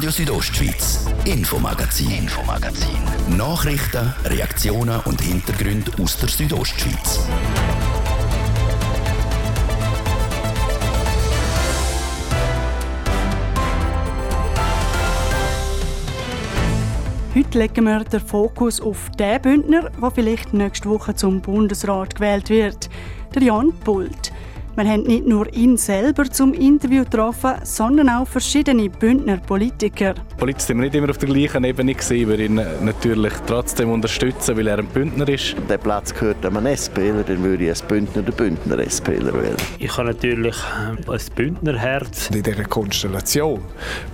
Radio Südostschweiz, Infomagazin, Infomagazin. Nachrichten, Reaktionen und Hintergründe aus der Südostschweiz. Heute legen wir den Fokus auf den Bündner, der vielleicht nächste Woche zum Bundesrat gewählt wird, der Jan Pult. Wir haben nicht nur ihn selber zum Interview getroffen, sondern auch verschiedene Bündner Politiker. Politisch sind wir nicht immer auf der gleichen Ebene gewesen. Wir ihn natürlich trotzdem unterstützen, weil er ein Bündner ist. Der Platz gehört einem SPler, dann würde ich als Bündner den Bündner SPler wählen. Ich habe natürlich ein Bündnerherz. In dieser Konstellation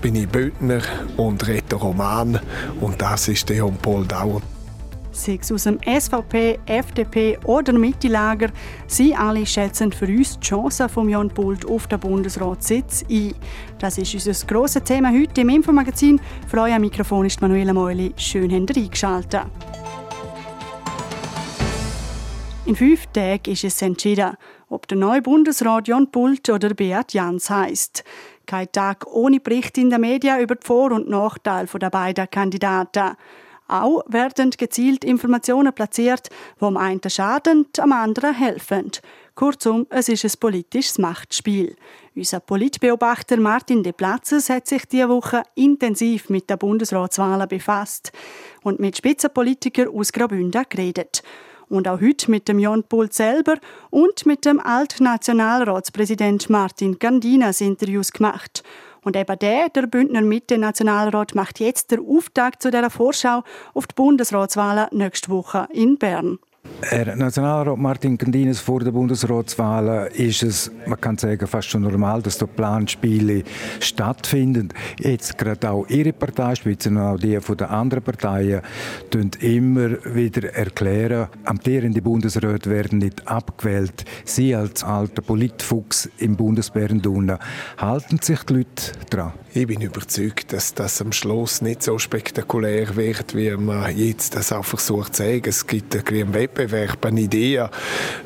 bin ich Bündner und Rätoroman und das ist der Jon Paul Dauer sei es aus dem SVP, FDP oder Mitte-Lager, sie alle schätzen für uns die Chancen von Jan Pult auf den Bundesratssitz ein. Das ist unser grosses Thema heute im Infomagazin. Für euch am Mikrofon ist Manuela Meuli. Schön, habt ihr eingeschaltet. In fünf Tagen ist es entschieden, ob der neue Bundesrat Jan Pult oder Beat Jans heißt. Kein Tag ohne Bericht in den Medien über die Vor- und Nachteile der beiden Kandidaten. Auch werden gezielt Informationen platziert, die am einen schaden, am anderen helfen. Kurzum, es ist ein politisches Machtspiel. Unser Politbeobachter Martin De Platzes hat sich diese Woche intensiv mit der Bundesratswahl befasst und mit Spitzenpolitikern aus Graubünden geredet. Und auch heute mit dem Jon Pult selber und mit dem Altnationalratspräsident Martin Gandinas Interviews gemacht. Und eben der, der Bündner Mitte-Nationalrat, macht jetzt den Auftakt zu dieser Vorschau auf die Bundesratswahlen nächste Woche in Bern. Herr Nationalrat Martin Candines, vor der Bundesratswahl ist es, man kann sagen, fast schon normal, dass dort Planspiele stattfinden. Jetzt gerade auch Ihre Parteispitze und auch die von den anderen Parteien tun immer wieder erklären, amtierende Bundesräte werden nicht abgewählt. Sie als alter Politfuchs im Bundesbären halten sich die Leute daran? Ich bin überzeugt, dass das am Schluss nicht so spektakulär wird, wie man jetzt das auch versucht zu sagen. Es gibt einen Wettbewerb an Ideen,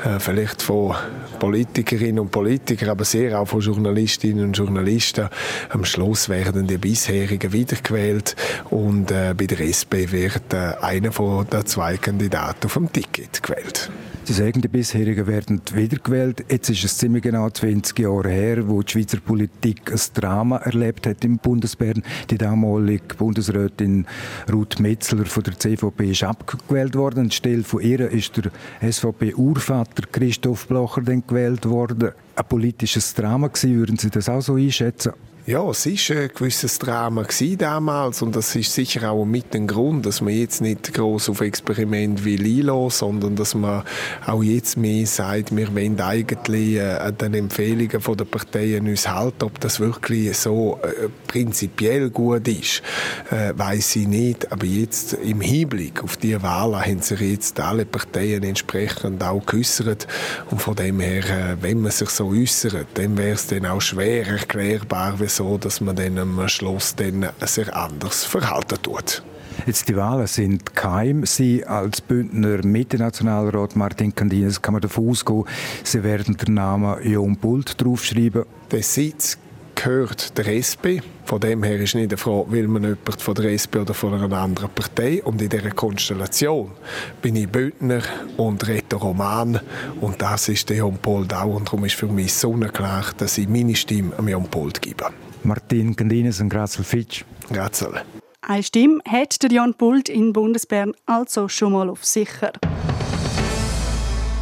äh, vielleicht von Politikerinnen und Politikern, aber sehr auch von Journalistinnen und Journalisten. Am Schluss werden die bisherigen wiedergewählt und äh, bei der SP wird äh, einer von den zwei Kandidaten auf dem Ticket gewählt. Sie sagen, die bisherigen werden wiedergewählt. Jetzt ist es ziemlich genau 20 Jahre her, wo die Schweizer Politik ein Drama erlebt hat im Bundesbären. Die damalige Bundesrätin Ruth Metzler von der CVP ist abgewählt worden. Anstelle von ihr ist der SVP-Urvater Christoph Blocher dann gewählt worden. Ein politisches Drama gewesen, würden Sie das auch so einschätzen? Ja, es war ein gewisses Drama damals und das ist sicher auch mit dem Grund, dass man jetzt nicht groß auf Experiment wie Lilo, sondern dass man auch jetzt mehr sagt, wir wollen eigentlich äh, an den Empfehlungen der Parteien uns halten, ob das wirklich so äh, prinzipiell gut ist, äh, weiß ich nicht. Aber jetzt im Hinblick auf die Wahlen haben sich jetzt alle Parteien entsprechend auch geäußert und von dem her, äh, wenn man sich so äußert, dann wäre es dann auch schwer erklärbar, so, dass man dann am Schluss dann sehr anders verhalten tut. Jetzt die Wahlen sind geheim. Sie als Bündner Mitte-Nationalrat Martin Candines kann man davon ausgehen, Sie werden den Namen Jon Pult draufschreiben. Der Sitz gehört der SP. Von dem her ist nicht die Frage, will man jemanden von der SP oder von einer anderen Partei. Und in dieser Konstellation bin ich Bündner und rede Roman. Und das ist der Jon Paul Dau. Und darum ist für mich sonnenklar, dass ich meine Stimme an Jon Paul gebe. Martin Candines und Grazel Fitsch. Grazel. Eine Stimme hat der Jan Pult in Bundesbern also schon mal auf sicher.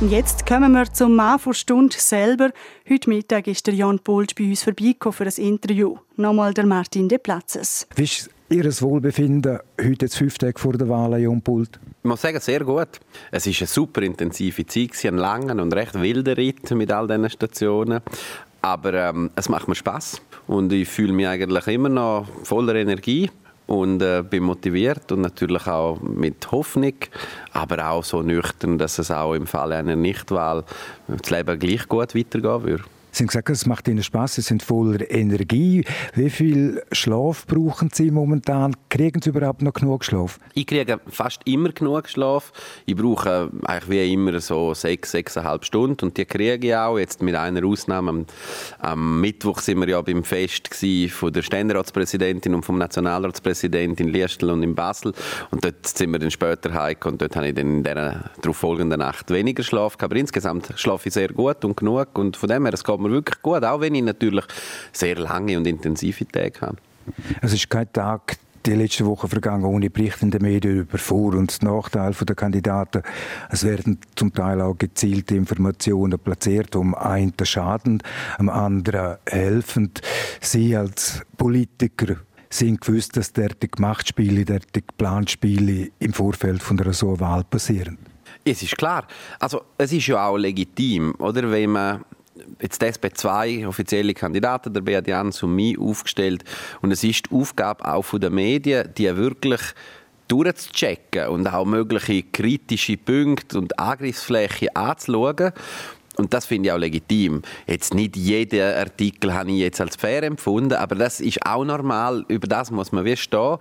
Und jetzt kommen wir zum Mann vor Stunde selber. Heute Mittag ist der Jan Pult bei uns vorbeigekommen für ein Interview. Nochmal der Martin de Platzes. Wie ist Ihr Wohlbefinden heute jetzt fünf Tage vor der Wahl, Jan Pult? Ich muss sagen, sehr gut. Es war eine super intensive Zeit, ein langer und recht wilder Ritt mit all diesen Stationen. Aber ähm, es macht mir Spaß und ich fühle mich eigentlich immer noch voller Energie und äh, bin motiviert und natürlich auch mit Hoffnung, aber auch so nüchtern, dass es auch im Falle einer Nichtwahl das Leben gleich gut weitergehen würde. Sie haben gesagt, es macht Ihnen Spaß, Sie sind voller Energie. Wie viel Schlaf brauchen Sie momentan? Kriegen Sie überhaupt noch genug Schlaf? Ich kriege fast immer genug Schlaf. Ich brauche eigentlich wie immer so sechs, sechseinhalb Stunden und die kriege ich auch. Jetzt mit einer Ausnahme. Am, am Mittwoch sind wir ja beim Fest von der Ständeratspräsidentin und vom Nationalratspräsidenten in Liestel und in Basel. Und dort sind wir dann später heimgekommen und dort habe ich dann in der darauffolgenden Nacht weniger Schlaf gehabt. Aber insgesamt schlafe ich sehr gut und genug und von dem her, es geht mir wirklich gut, auch wenn ich natürlich sehr lange und intensive Tage habe. Es ist kein Tag die letzte Woche vergangen ohne Berichte in den Medien über Vor- und Nachteile der Kandidaten. Es werden zum Teil auch gezielte Informationen platziert, um einen schaden, am anderen helfen. Sie als Politiker sind gewusst, dass derartige Machtspiele, derartige Planspiele im Vorfeld von einer so Wahl passieren. Es ist klar. Also es ist ja auch legitim, oder, wenn man jetzt die SP zwei offizielle Kandidaten, der Beat Jans und mich, aufgestellt. Und es ist die Aufgabe auch der Medien, die wirklich durchzuchecken und auch mögliche kritische Punkte und Angriffsflächen anzuschauen. Und das finde ich auch legitim. Jetzt nicht jeden Artikel habe ich jetzt als fair empfunden, aber das ist auch normal. Über das muss man wie stehen.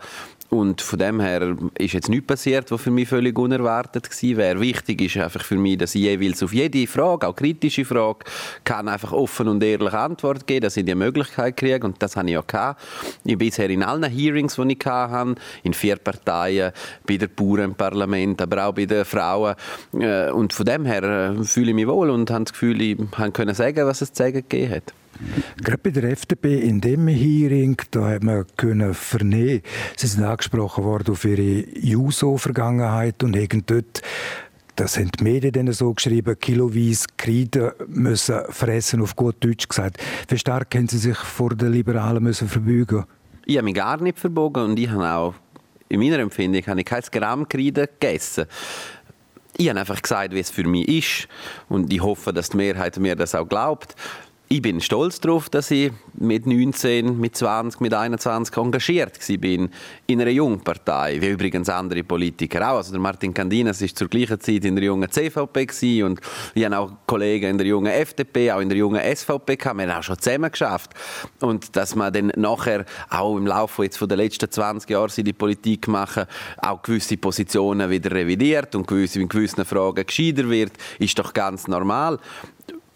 Und von dem her ist jetzt nichts passiert, was für mich völlig unerwartet gewesen wäre. Wichtig ist einfach für mich, dass ich jeweils auf jede Frage, auch kritische Frage, kann einfach offen und ehrlich Antwort geben, dass ich die Möglichkeit kriege. Und das habe ich auch gehabt. Ich bisher in allen Hearings, die ich hatte, in vier Parteien, bei der Bauern im Parlament, aber auch bei den Frauen. Äh, und von dem her äh, fühle ich mich wohl und habe das Gefühl, ich kann sagen, was es zu sagen gegeben hat. Gerade bei der FDP in dem Hearing, da hat man können vernehmen, sie sind angesprochen worden auf ihre Juso-Vergangenheit und irgend dort das haben die Medien dann so geschrieben, kiloweise Kreide müssen fressen, auf gut Deutsch gesagt. Wie stark haben Sie sich vor den Liberalen müssen verbeugen Ich habe mich gar nicht verbogen und ich habe auch, in meiner Empfindung, habe ich kein Gramm Kreide gegessen. Ich habe einfach gesagt, wie es für mich ist und ich hoffe, dass die Mehrheit mir das auch glaubt ich bin stolz darauf, dass ich mit 19, mit 20, mit 21 engagiert bin in einer Jungpartei, wie übrigens andere Politiker auch. Also der Martin Candinas ist zur gleichen Zeit in der jungen CVP und ich habe auch Kollegen in der jungen FDP, auch in der jungen SVP gehabt. Wir haben auch schon zusammen geschafft. Und dass man dann nachher auch im Laufe jetzt von den letzten 20 Jahren die Politik machen, auch gewisse Positionen wieder revidiert und in gewissen Fragen gescheiter wird, ist doch ganz normal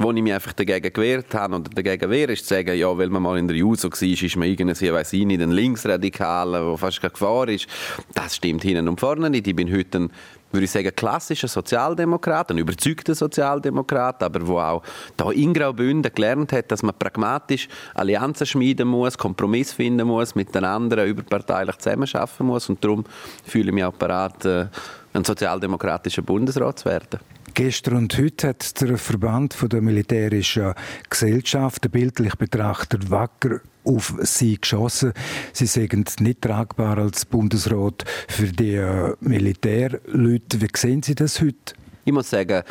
wo ich mich einfach dagegen gewehrt habe oder dagegen wehre, ist zu sagen, ja, weil man mal in der Juso war, ist man irgendwie, weiss ich nicht, ein Linksradikaler, der fast keine Gefahr ist. Das stimmt hinten und vorne nicht. Ich bin heute ein würde ich sagen, klassischer Sozialdemokrat, ein überzeugter Sozialdemokrat, aber wo auch da in Graubünden gelernt hat, dass man pragmatisch Allianzen schmieden muss, Kompromiss finden muss, mit den anderen überparteilich zusammenarbeiten muss und darum fühle ich mich auch bereit, äh, ein sozialdemokratischer Bundesrat zu werden. Gestern und heute hat der Verband der militärischen Gesellschaft, bildlich betrachtet, wacker auf sie geschossen. Sie sind nicht tragbar als Bundesrat für die äh, Militärleute. Wie sehen Sie das heute? Ich muss sagen,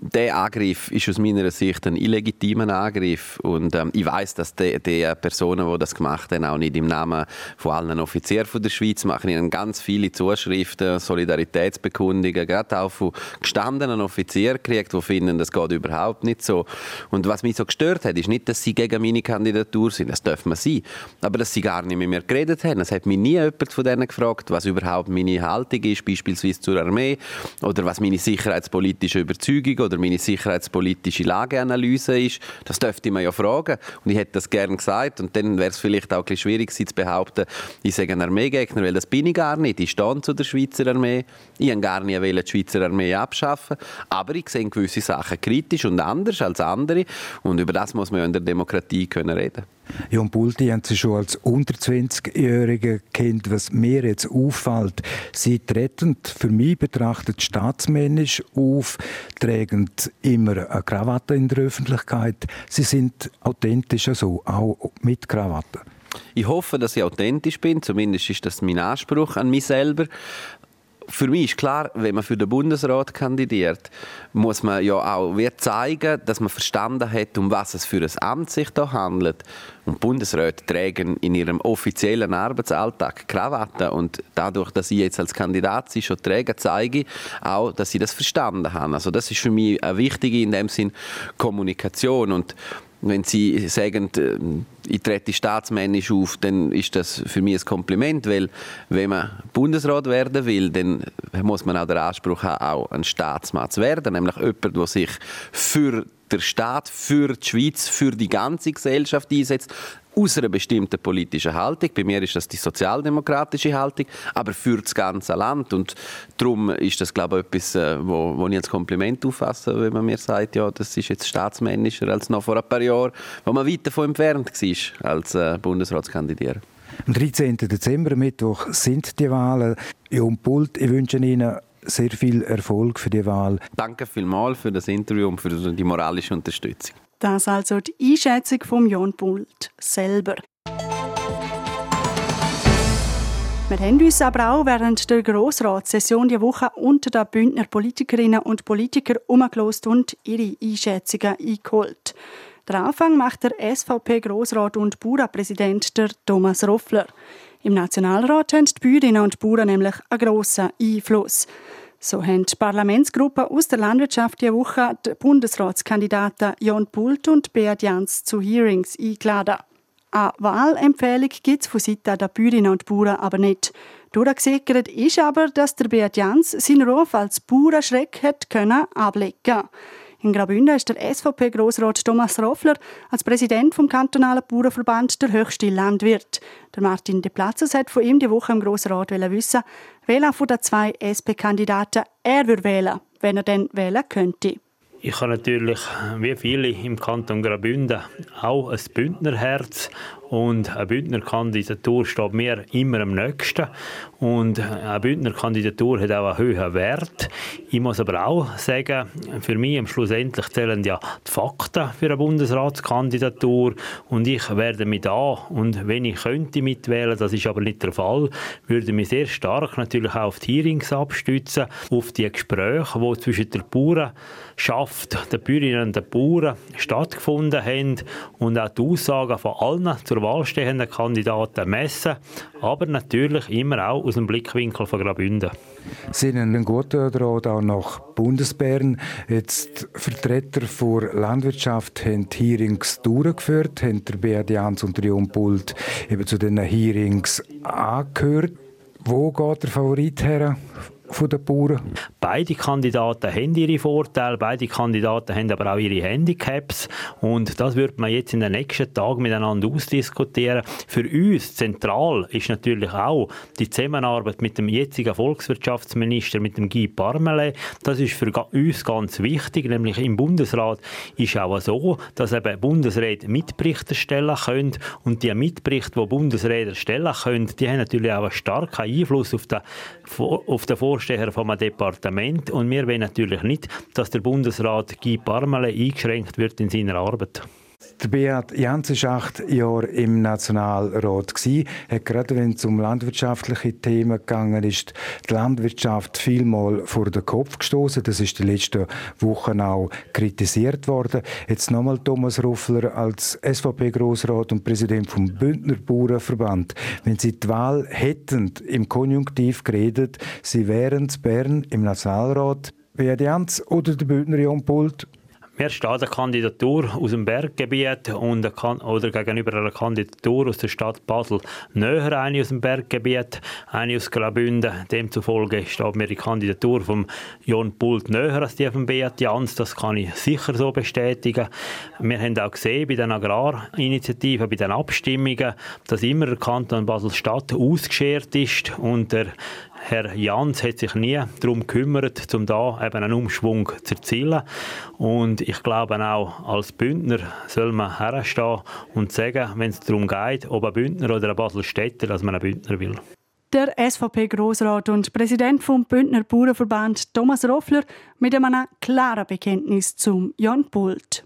der Angriff ist aus meiner Sicht ein illegitimer Angriff und ähm, ich weiß, dass die, die, Personen, die das gemacht haben, auch nicht im Namen von allen Offizieren von der Schweiz machen. Ihnen ganz viele Zuschriften, Solidaritätsbekundungen, gerade auch von gestandenen Offizieren gekriegt, die finden, das geht überhaupt nicht so. Und was mich so gestört hat, ist nicht, dass sie gegen meine Kandidatur sind, das dürfen wir sein, aber dass sie gar nicht mit mir geredet haben. Es hat mich nie jemand von denen gefragt, was überhaupt meine Haltung ist, beispielsweise zur Armee oder was meine sicherheitspolitische Überzeugung oder meine sicherheitspolitische Lageanalyse ist. Das dürfte man ja fragen. Und ich hätte das gerne gesagt. Und dann wäre es vielleicht auch ein bisschen schwierig zu behaupten, ich sage ein Armeegegner, weil das bin ich gar nicht. Ich stehe zu der Schweizer Armee. Ich wollte gar nicht die Schweizer Armee abschaffen. Aber ich sehe gewisse Sachen kritisch und anders als andere. Und über das muss man ja in der Demokratie können reden Jon Bulti haben Sie schon als unter 20-Jährige kennt. Was mir jetzt auffällt, Sie treten für mich betrachtet staatsmännisch auf, tragen immer eine Krawatte in der Öffentlichkeit. Sie sind authentisch so, auch mit Krawatte. Ich hoffe, dass ich authentisch bin. Zumindest ist das mein Anspruch an mich selber für mich ist klar, wenn man für den Bundesrat kandidiert, muss man ja auch zeigen, dass man verstanden hat, um was es für ein Amt sich da handelt. Und Bundesräte tragen in ihrem offiziellen Arbeitsalltag Krawatten. Und dadurch, dass ich jetzt als Kandidat sie schon träge, zeige ich auch, dass sie das verstanden haben. Also das ist für mich eine wichtige, in dem Sinn, Kommunikation. Und Wenn Sie sagen, äh, ich trete staatsmännisch auf, dann ist das für mich ein Kompliment, weil wenn man Bundesrat werden will, dann muss man auch den Anspruch haben, auch ein Staatsmann zu werden, nämlich jemand, der sich für den Staat, für die Schweiz, für die ganze Gesellschaft einsetzt, aus einer bestimmten politischen Haltung. Bei mir ist das die sozialdemokratische Haltung, aber für das ganze Land. Und darum ist das, glaube ich, etwas, äh, wo, wo ich als Kompliment auffasse, wenn man mir sagt, ja, das ist jetzt staatsmännischer als noch vor ein paar Jahren, wo man weit davon entfernt war, als äh, Bundesratskandidier. Am 13. Dezember, Mittwoch, sind die Wahlen. Jon Pult, ich wünsche Ihnen sehr viel Erfolg für die Wahl. Danke vielmals für das Interview und für die moralische Unterstützung. Das also die Einschätzung von Jon Pult selber. Wir haben uns aber auch während der Grossratssession die Woche unter den Bündner Politikerinnen und Politikern umgelost und ihre Einschätzungen eingeholt. Der Anfang macht der SVP-Grossrat und Bauernpräsident Thomas Roffler. Im Nationalrat haben die Bäuerinnen und Bauern nämlich einen grossen Einfluss. So haben die Parlamentsgruppen aus der Landwirtschaft diese Woche die Bundesratskandidaten Jon Pult und Beat Jans zu Hearings eingeladen. Eine Wahlempfehlung gibt es von Seiten der Bäuerinnen und Bauern aber nicht. Durchgesickert ist aber, dass der Beat Jans seinen Ruf als Bauernschreck hat können ablegen in Graubünden ist der SVP-Grossrat Thomas Roffler als Präsident vom kantonalen Bauernverband der höchste Landwirt. Der Martin De Platzes hat von ihm die Woche im Grossrat wissen, welcher von den zwei SP-Kandidaten er wählen würde, wenn er denn wählen könnte. Ich habe natürlich, wie viele im Kanton Graubünden, auch ein Bündnerherz und eine Bündnerkandidatur steht mir immer am nächsten. Und eine Bündnerkandidatur hat auch einen hohen Wert. Ich muss aber auch sagen, für mich am schlussendlich zählen ja die Fakten für eine Bundesratskandidatur. Und ich werde mich da, und wenn ich könnte mitwählen, das ist aber nicht der Fall, würde mich sehr stark natürlich auch auf die Hearings abstützen, auf die Gespräche, die zwischen der Bauernschaft, den Bäuerinnen und den Bauern stattgefunden haben und auch die Aussagen von allen zur zur Wahl stehenden Kandidaten messen, aber natürlich immer auch aus dem Blickwinkel von Graubünden. Sie haben einen guten Draht auch nach Bundesbären. Jetzt Vertreter der Landwirtschaft haben die Hearings durchgeführt, haben der Beat Jans und der Jon Pult eben zu den Hearings angehört. Wo geht der Favorit her von den Bauern? Beide Kandidaten haben ihre Vorteile, beide Kandidaten haben aber auch ihre Handicaps und das wird man jetzt in den nächsten Tagen miteinander ausdiskutieren. Für uns zentral ist natürlich auch die Zusammenarbeit mit dem jetzigen Volkswirtschaftsminister, mit dem Guy Parmelin. Das ist für uns ganz wichtig, nämlich im Bundesrat ist auch so, dass eben Bundesräte Mitberichte stellen können und die Mitberichte, die Bundesräte stellen können, die haben natürlich auch einen starken Einfluss auf den, auf den Vorsteher vom Departement und wir wollen natürlich nicht, dass der Bundesrat Guy Parmele eingeschränkt wird in seiner Arbeit. Der Beat Jans war acht Jahre im Nationalrat. Er gerade wenn es um landwirtschaftliche Themen gegangen ist, die Landwirtschaft vielmal vor den Kopf gestoßen. Das ist die letzten Wochen auch kritisiert worden. Jetzt nochmal Thomas Ruffler als SVP-Grossrat und Präsident vom Bündner Bauernverband. Wenn Sie die Wahl hätten, im Konjunktiv geredet, Sie wären zu Bern im Nationalrat, Beat Jans oder der Bündner Jon Pult, mir steht eine Kandidatur aus dem Berggebiet und eine, oder gegenüber einer Kandidatur aus der Stadt Basel näher eine aus dem Berggebiet, eine aus Graubünden. Demzufolge steht mir die Kandidatur von Jon Pult näher als die von Beat Jans. Das kann ich sicher so bestätigen. Wir haben auch gesehen bei den Agrarinitiativen, bei den Abstimmungen, dass immer der Kanton Basel-Stadt ausgeschert ist und der Herr Jans hat sich nie darum gekümmert, um da eben einen Umschwung zu erzielen. Und ich glaube auch als Bündner soll man herstehen und sagen, wenn es darum geht, ob ein Bündner oder ein Baselstädter, dass man ein Bündner will. Der SVP-Grossrat und Präsident vom Bündner Bauernverband Thomas Roffler mit einem klaren Bekenntnis zum Jan Pult.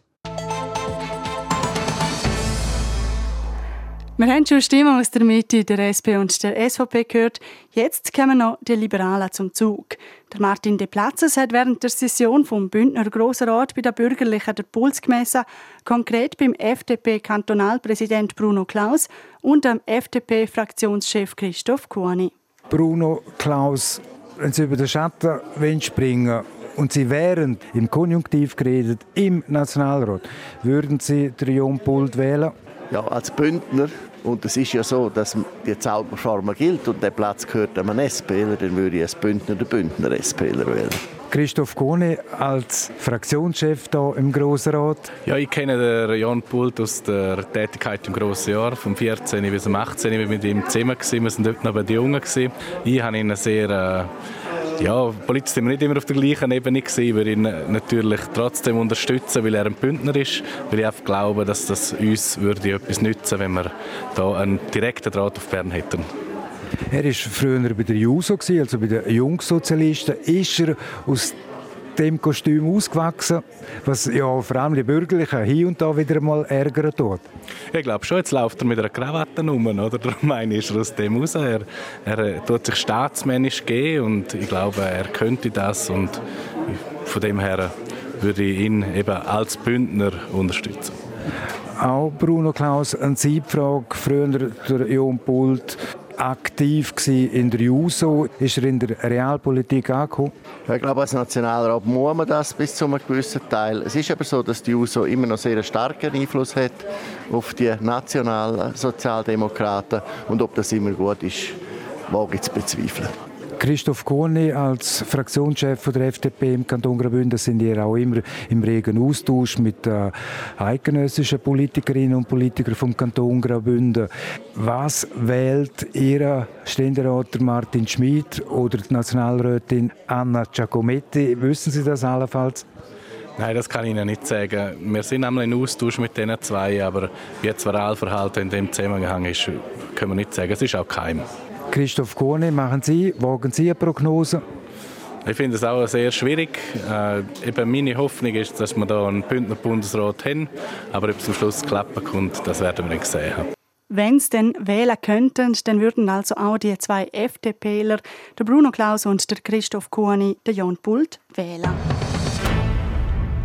Wir haben schon Stimmen aus der Mitte, der SP und der SVP gehört. Jetzt kommen noch die Liberalen zum Zug. Der Martin De Platzes hat während der Session vom Bündner Grossrat bei der Bürgerlichen der Puls gemessen, konkret beim FDP-Kantonalpräsident Bruno Klaus und dem FDP-Fraktionschef Christoph Kuani. Bruno Klaus, wenn Sie über den Schatten springen und Sie wären im Konjunktiv geredet im Nationalrat, würden Sie den Pult wählen? Ja, als Bündner und es ist ja so, dass die Zauberformel gilt und der Platz gehört einem SPler, dann würde ich als Bündner den Bündner SPler wählen. Christoph Kohne als Fraktionschef hier im Grossen Rat. Ja, ich kenne den Jan Pult aus der Tätigkeit im Grossen Jahr, vom 14. bis zum 18. Ich war mit ihm zusammen, wir waren dort noch bei den Jungen. Ich habe ihn sehr... Äh ja, politisch sind wir nicht immer auf der gleichen Ebene gewesen. Würde ihn natürlich trotzdem unterstützen, weil er ein Bündner ist, weil ich einfach glaube, dass das uns würde etwas nützen, wenn wir da einen direkten Draht auf Bern hätten. Er war früher bei der JUSO, also bei den Jungsozialisten. Ist er aus dem Kostüm ausgewachsen, was ja vor allem die Bürgerlichen hier und da wieder mal ärgern tut? Ich glaube schon, jetzt läuft er mit einer Krawatte rum, oder? Darum meine ich, ist er aus dem raus. Er, er äh, tut sich staatsmännisch gehen und ich glaube, er könnte das und von dem her würde ich ihn eben als Bündner unterstützen. Auch Bruno Klaus, an Sie die Frage, früher der Jon Pult, aktiv in der JUSO. Ist er in der Realpolitik angekommen? Ich glaube, als Nationalrat muss man das bis zu einem gewissen Teil. Es ist aber so, dass die JUSO immer noch sehr starken Einfluss hat auf die nationalen Sozialdemokraten. Und ob das immer gut ist, wage ich zu bezweifeln. Christoph Kohne als Fraktionschef der FDP im Kanton Graubünden sind ihr auch immer im regen Austausch mit äh, eidgenössischen Politikerinnen und Politikern vom Kanton Graubünden. Was wählt Ihr Ständerat Martin Schmid oder die Nationalrätin Anna Giacometti? Wissen Sie das allenfalls? Nein, das kann ich Ihnen nicht sagen. Wir sind einmal in Austausch mit diesen zwei, aber wie das Wahlverhalten in dem Zusammenhang ist, können wir nicht sagen. Es ist auch kein. Christoph Kohne, machen Sie, wagen Sie eine Prognose? Ich finde es auch sehr schwierig. Äh, eben meine Hoffnung ist, dass wir da einen Bündner Bundesrat haben, aber ob es am Schluss klappen kommt, das werden wir nicht sehen. Wenn es denn wählen könnten, dann würden also auch die zwei FDPler, der Bruno Klaus und der Christoph Kuhni, den Jan Pult, wählen.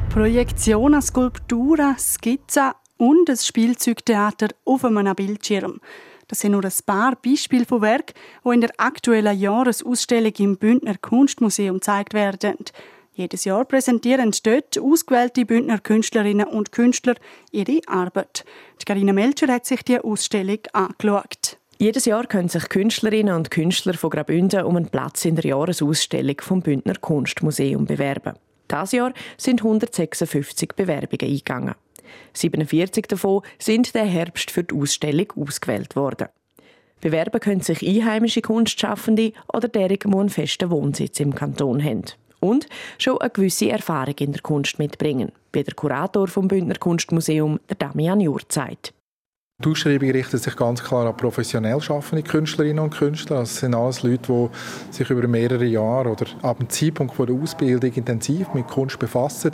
Projektionen, Skulpturen, Skizzen und ein Spielzeugtheater auf einem Bildschirm. Das sind nur ein paar Beispiele von Werken, die in der aktuellen Jahresausstellung im Bündner Kunstmuseum gezeigt werden. Jedes Jahr präsentieren dort ausgewählte Bündner Künstlerinnen und Künstler ihre Arbeit. Die Carina Melcher hat sich die Ausstellung angeschaut. Jedes Jahr können sich Künstlerinnen und Künstler von Graubünden um einen Platz in der Jahresausstellung vom Bündner Kunstmuseum bewerben. Das Jahr sind 156 Bewerbungen eingegangen. 47 davon sind der Herbst für die Ausstellung ausgewählt worden. Bewerben können sich einheimische Kunstschaffende oder derige, die einen festen Wohnsitz im Kanton haben. Und schon eine gewisse Erfahrung in der Kunst mitbringen, wie der Kurator vom Bündner Kunstmuseum, der Damian Jur, sagt. Die Ausschreibung richtet sich ganz klar an professionell schaffende Künstlerinnen und Künstler. Das sind alles Leute, die sich über mehrere Jahre oder ab dem Zeitpunkt der Ausbildung intensiv mit Kunst befassen.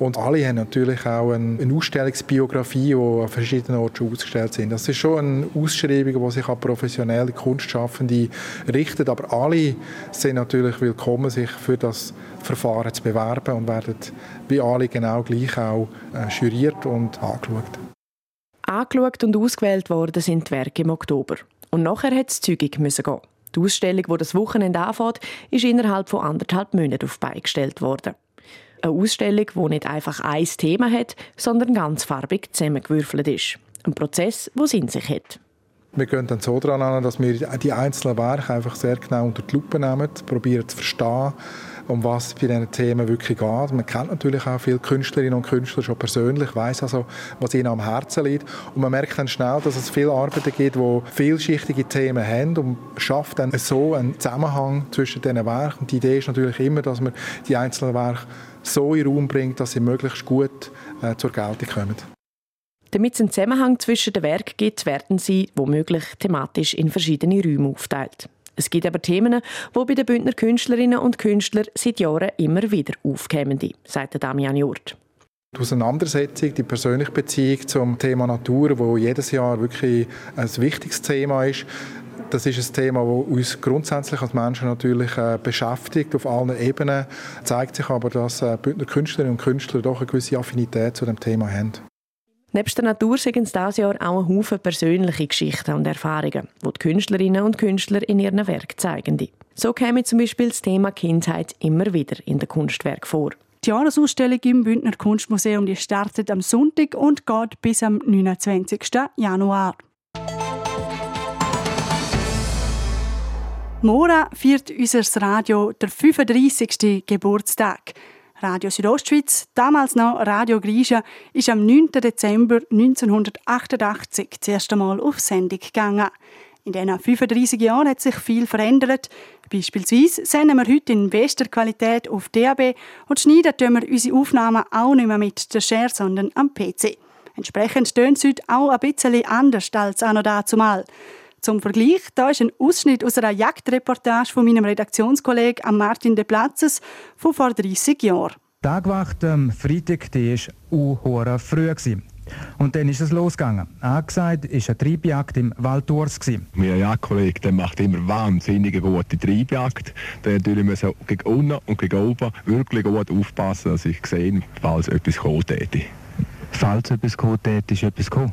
Und alle haben natürlich auch eine Ausstellungsbiografie, die an verschiedenen Orten ausgestellt sind. Das ist schon eine Ausschreibung, die sich an professionelle Kunstschaffende richtet. Aber alle sind natürlich willkommen, sich für das Verfahren zu bewerben und werden wie alle genau gleich auch äh, juriert und angeschaut. Angeschaut und ausgewählt worden sind die Werke im Oktober. Und nachher hat es zügig müssen gehen. Die Ausstellung, die das Wochenende anfängt, ist innerhalb von anderthalb Monaten auf beigestellt worden. Eine Ausstellung, die nicht einfach ein Thema hat, sondern ganz farbig zusammengewürfelt ist. Ein Prozess, der in sich hat. Wir gehen dann so daran an, dass wir die einzelnen Werke einfach sehr genau unter die Lupe nehmen, probieren zu verstehen, um was es bei diesen Themen wirklich geht. Man kennt natürlich auch viele Künstlerinnen und Künstler schon persönlich, weiß also, was ihnen am Herzen liegt. Und man merkt dann schnell, dass es viele Arbeiten gibt, die vielschichtige Themen haben und schafft dann so einen Zusammenhang zwischen diesen Werken. Und die Idee ist natürlich immer, dass man die einzelnen Werke so in den Raum bringt, dass sie möglichst gut äh, zur Geltung kommen. Damit es einen Zusammenhang zwischen den Werken gibt, werden sie womöglich thematisch in verschiedene Räume aufteilt. Es gibt aber Themen, die bei den Bündner Künstlerinnen und Künstlern seit Jahren immer wieder aufkommen, sagt Damian Jurt. Die Auseinandersetzung, die persönliche Beziehung zum Thema Natur, wo jedes Jahr wirklich ein wichtiges Thema ist, das ist ein Thema, das uns grundsätzlich als Menschen natürlich äh, beschäftigt auf allen Ebenen. Zeigt sich aber, dass äh, Bündner Künstlerinnen und Künstler doch eine gewisse Affinität zu dem Thema haben. Neben der Natur sind es dieses Jahr auch ein Haufen persönliche Geschichten und Erfahrungen, die die Künstlerinnen und Künstler in ihren Werken zeigen. So käme zum Beispiel das Thema Kindheit immer wieder in den Kunstwerk vor. Die Jahresausstellung im Bündner Kunstmuseum die startet am Sonntag und geht bis am 29. Januar. Mora feiert unser Radio der 35. Geburtstag. Radio Südostschweiz, damals noch Radio Grisha, ist am 9. Dezember 1988 das erste Mal auf Sendung gegangen. In diesen 35 Jahren hat sich viel verändert. Beispielsweise senden wir heute in bester Qualität auf DAB und schneiden wir unsere Aufnahmen auch nicht mehr mit der Share, sondern am PC. Entsprechend tönt es heute auch ein bisschen anders als auch noch dazu mal. Zum Vergleich, da ist ein Ausschnitt aus einer Jagdreportage von meinem Redaktionskollegen Martin de Platzes von vor 30 Jahren. Die Tagwacht am Freitag war früh. Und dann ist es losgegangen. Angesagt war eine Treibjagd im Wald Tours. Mein Jagdkollege macht immer wahnsinnige gute Treibjagd. Der muss gegen unten und gegen oben wirklich gut aufpassen, dass ich sehe, falls etwas kommt. Falls etwas kommt, ist etwas gekommen?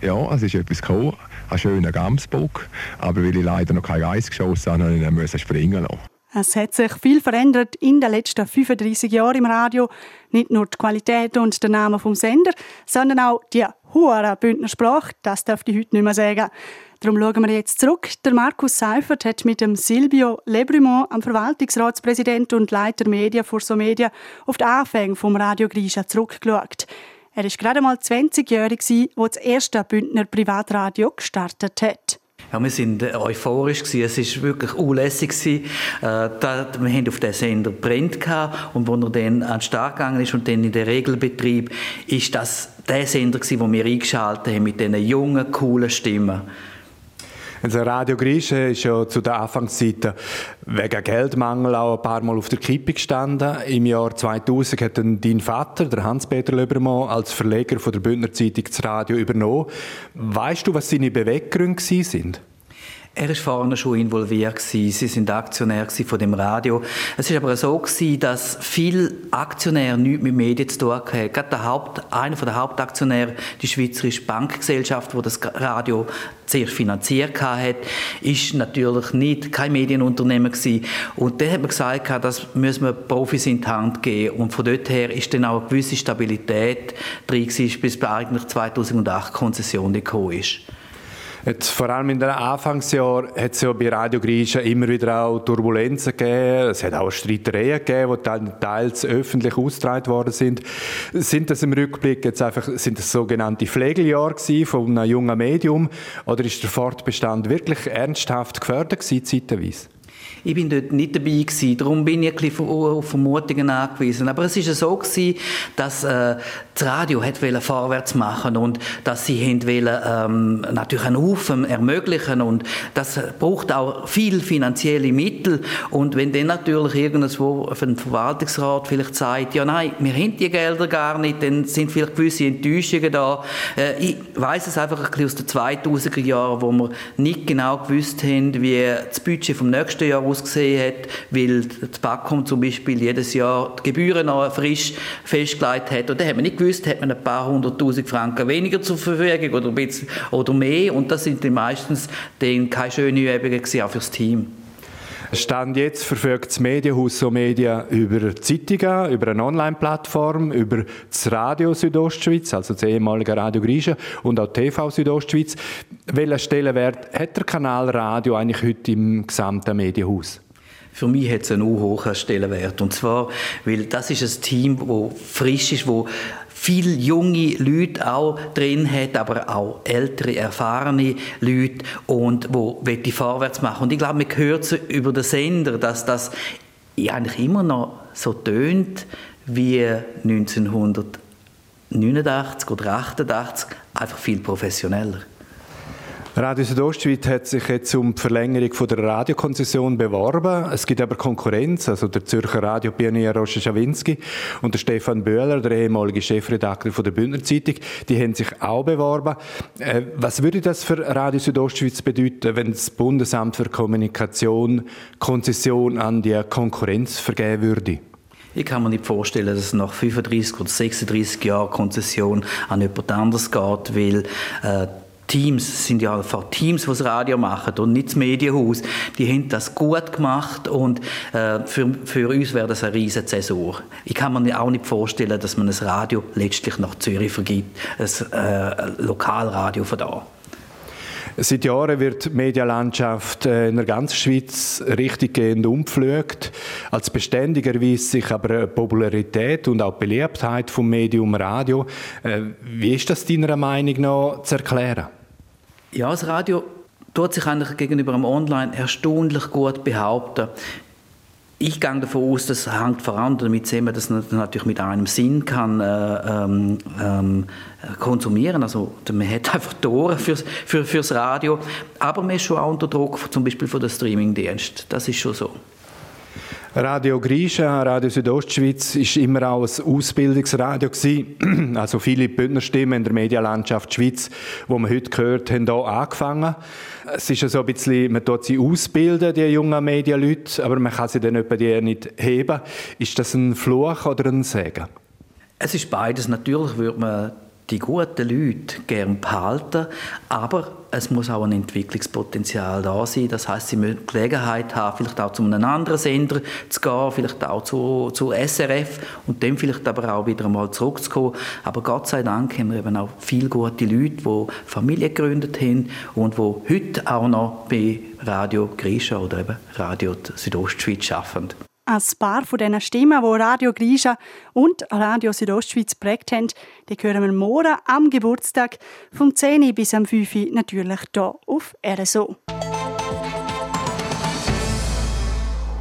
Ja, es ist etwas gekommen einen schönen Gamsbock. Aber weil ich leider noch kein Eis geschossen habe, musste ich springen lassen. Es hat sich viel verändert in den letzten 35 Jahren im Radio. Nicht nur die Qualität und der Name vom Sender, sondern auch die hohe Bündner Sprache. Das darf ich heute nicht mehr sagen. Darum schauen wir jetzt zurück. Der Markus Seifert hat mit dem Silvio Lebrumont, am Verwaltungsratspräsident und Leiter Media für so Media, auf die Anfänge vom Radio Grisha zurückgeschaut. Er war gerade mal 20-jährig, als das erste Bündner Privatradio gestartet hat. Ja, wir sind äh, euphorisch gewesen. Es war wirklich unlässig gewesen. Äh, da, wir haben auf den Sender brennt und wo er dann an den Start gegangen ist und dann in den Regelbetrieb, ist das der Sender gewesen, den wir eingeschaltet haben mit diesen jungen, coolen Stimmen. Also Radio Grische ist ja zu der Anfangszeit wegen Geldmangel auch ein paar Mal auf der Kippe gestanden. Im Jahr 2000 hat dann dein Vater, der Hans-Peter Löbermann, als Verleger von der Bündner Zeitung das Radio übernommen. Weißt du, was seine Beweggründe sind? Er war vorne schon involviert Sie sind Aktionär von dem Radio. Es ist aber so gewesen, dass viele Aktionäre nichts mit Medien zu tun hatten. Gerade der Haupt, einer der Hauptaktionäre, die Schweizerische Bankgesellschaft, die das Radio zuerst finanziert hat, ist natürlich nicht kein Medienunternehmen gewesen. Und da hat man gesagt, das müssen wir Profis in die Hand geben. Und von dort her ist dann auch eine gewisse Stabilität drin gewesen, bis eigentlich 2008 Konzession gekommen ist. Jetzt, vor allem in den Anfangsjahren hat es ja bei Radio Grisha immer wieder auch Turbulenzen gegeben. Es hat auch Streitereien gegeben, die teils öffentlich ausgetragen worden sind. Sind das im Rückblick jetzt einfach, sind das sogenannte Pflegeljahre von einem jungen Medium oder ist der Fortbestand wirklich ernsthaft gefördert gewesen, zeitweise? Ich bin dort nicht dabei gewesen, darum bin ich ein bisschen auf Vermutungen angewiesen. Aber es ist so gewesen, dass äh, das Radio hat vorwärts machen und dass sie wollen, ähm, natürlich einen Haufen ermöglichen und das braucht auch viel finanzielle Mittel und wenn dann natürlich irgendwo ein Verwaltungsrat vielleicht sagt, ja nein, wir haben die Gelder gar nicht, dann sind vielleicht gewisse Enttäuschungen da. Äh, ich weiß es einfach ein bisschen aus den 2000er Jahren, wo wir nicht genau gewusst haben, wie das Budget vom nächsten Jahr ausgesehen hat, weil das BAKOM zum Beispiel jedes Jahr die Gebühren noch frisch festgelegt hat. Und da hat man nicht gewusst, hat man ein paar hunderttausend Franken weniger zur Verfügung oder, ein bisschen, oder mehr. Und das sind dann meistens dann keine schönen Übungen auch fürs Team. Stand jetzt verfügt das Medienhaus so Media über Zeitungen, über eine Online-Plattform, über das Radio Südostschweiz, also das ehemalige Radio Griechen und auch TV Südostschweiz. Welchen Stellenwert hat der Kanal Radio eigentlich heute im gesamten Medienhaus? Für mich hat es einen hohen Stellenwert. Und zwar, weil das ist ein Team, das frisch ist, wo viele junge Leute auch drin hat, aber auch ältere, erfahrene Leute und wo die vorwärts machen. Und ich glaube, man hört über den Sender, dass das eigentlich immer noch so tönt wie 1989 oder 88, einfach viel professioneller. Radio Südostschweiz hat sich jetzt um die Verlängerung von der Radiokonzession beworben. Es gibt aber Konkurrenz, also der Zürcher Radiopionier Roger Schawinski und der Stefan Böhler, der ehemalige Chefredakteur von der Bündner Zeitung, die haben sich auch beworben. Äh, was würde das für Radio Südostschweiz bedeuten, wenn das Bundesamt für Kommunikation Konzession an die Konkurrenz vergeben würde? Ich kann mir nicht vorstellen, dass es nach 35 oder 36 Jahren Konzession an jemand anderes geht, weil äh, Teams, sind ja einfach Teams, das Radio machen und nicht das Medienhaus. Die haben das gut gemacht und äh, für, für uns wäre das eine riesige Zäsur. Ich kann mir auch nicht vorstellen, dass man das Radio letztlich nach Zürich vergibt, ein äh, Lokalradio von da. Seit Jahren wird die Medienlandschaft äh, in der ganzen Schweiz richtiggehend umgepflügt. Als beständig erweist sich aber Popularität und auch Beliebtheit vom Medium Radio. Äh, wie ist das deiner Meinung nach zu erklären? Ja, das Radio tut sich eigentlich gegenüber dem Online erstaunlich gut behaupten. Ich gehe davon aus, das hängt voran damit zusammen, dass man das natürlich mit einem Sinn kann äh, ähm, ähm, konsumieren. Also man hat einfach Tore fürs, für, fürs Radio, aber man ist schon auch unter Druck, zum Beispiel von der Streamingdienst. Das ist schon so. Radio Grisha, Radio Südostschweiz, ist immer auch ein Ausbildungsradio gewesen. Also viele Bündnerstimmen in der Medienlandschaft Schweiz, wo man heute gehört haben, hier angefangen. Es ist ja so ein bisschen, man tut sie ausbilden, die jungen Medienleute, aber man kann sie dann etwa die nicht heben. Ist das ein Fluch oder ein Segen? Es ist beides. Natürlich würde man die guten Leute gerne behalten, aber es muss auch ein Entwicklungspotenzial da sein. Das heißt, sie müssen Gelegenheit haben, vielleicht auch zu einem anderen Sender zu gehen, vielleicht auch zu, zu SRF und dann vielleicht aber auch wieder einmal zurückzukommen. Aber Gott sei Dank haben wir eben auch viele gute Leute, die Familie gegründet haben und die heute auch noch bei Radio Grisha oder eben Radio Südostschweiz arbeiten. Ein paar von diesen Stimmen, die Radio Grisha und Radio Südostschweiz prägt haben, die hören wir morgen am Geburtstag vom 10 bis am 5 natürlich hier auf RSO.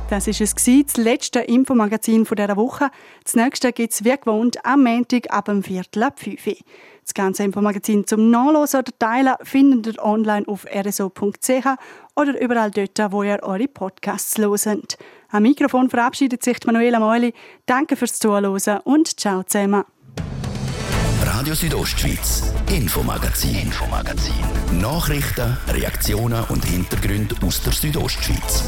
Das war es, das letzte Infomagazin dieser Woche. Das nächste gibt es wie gewohnt am Montag ab dem Viertel ab 5 Das ganze Infomagazin zum Nachlesen oder Teilen findet ihr online auf rso.ch oder überall dort, wo ihr eure Podcasts hört. Am Mikrofon verabschiedet sich Manuela Meuli. Danke fürs Zuhören und ciao zusammen. Radio Südostschweiz, Infomagazin, Infomagazin. Nachrichten, Reaktionen und Hintergründe aus der Südostschweiz.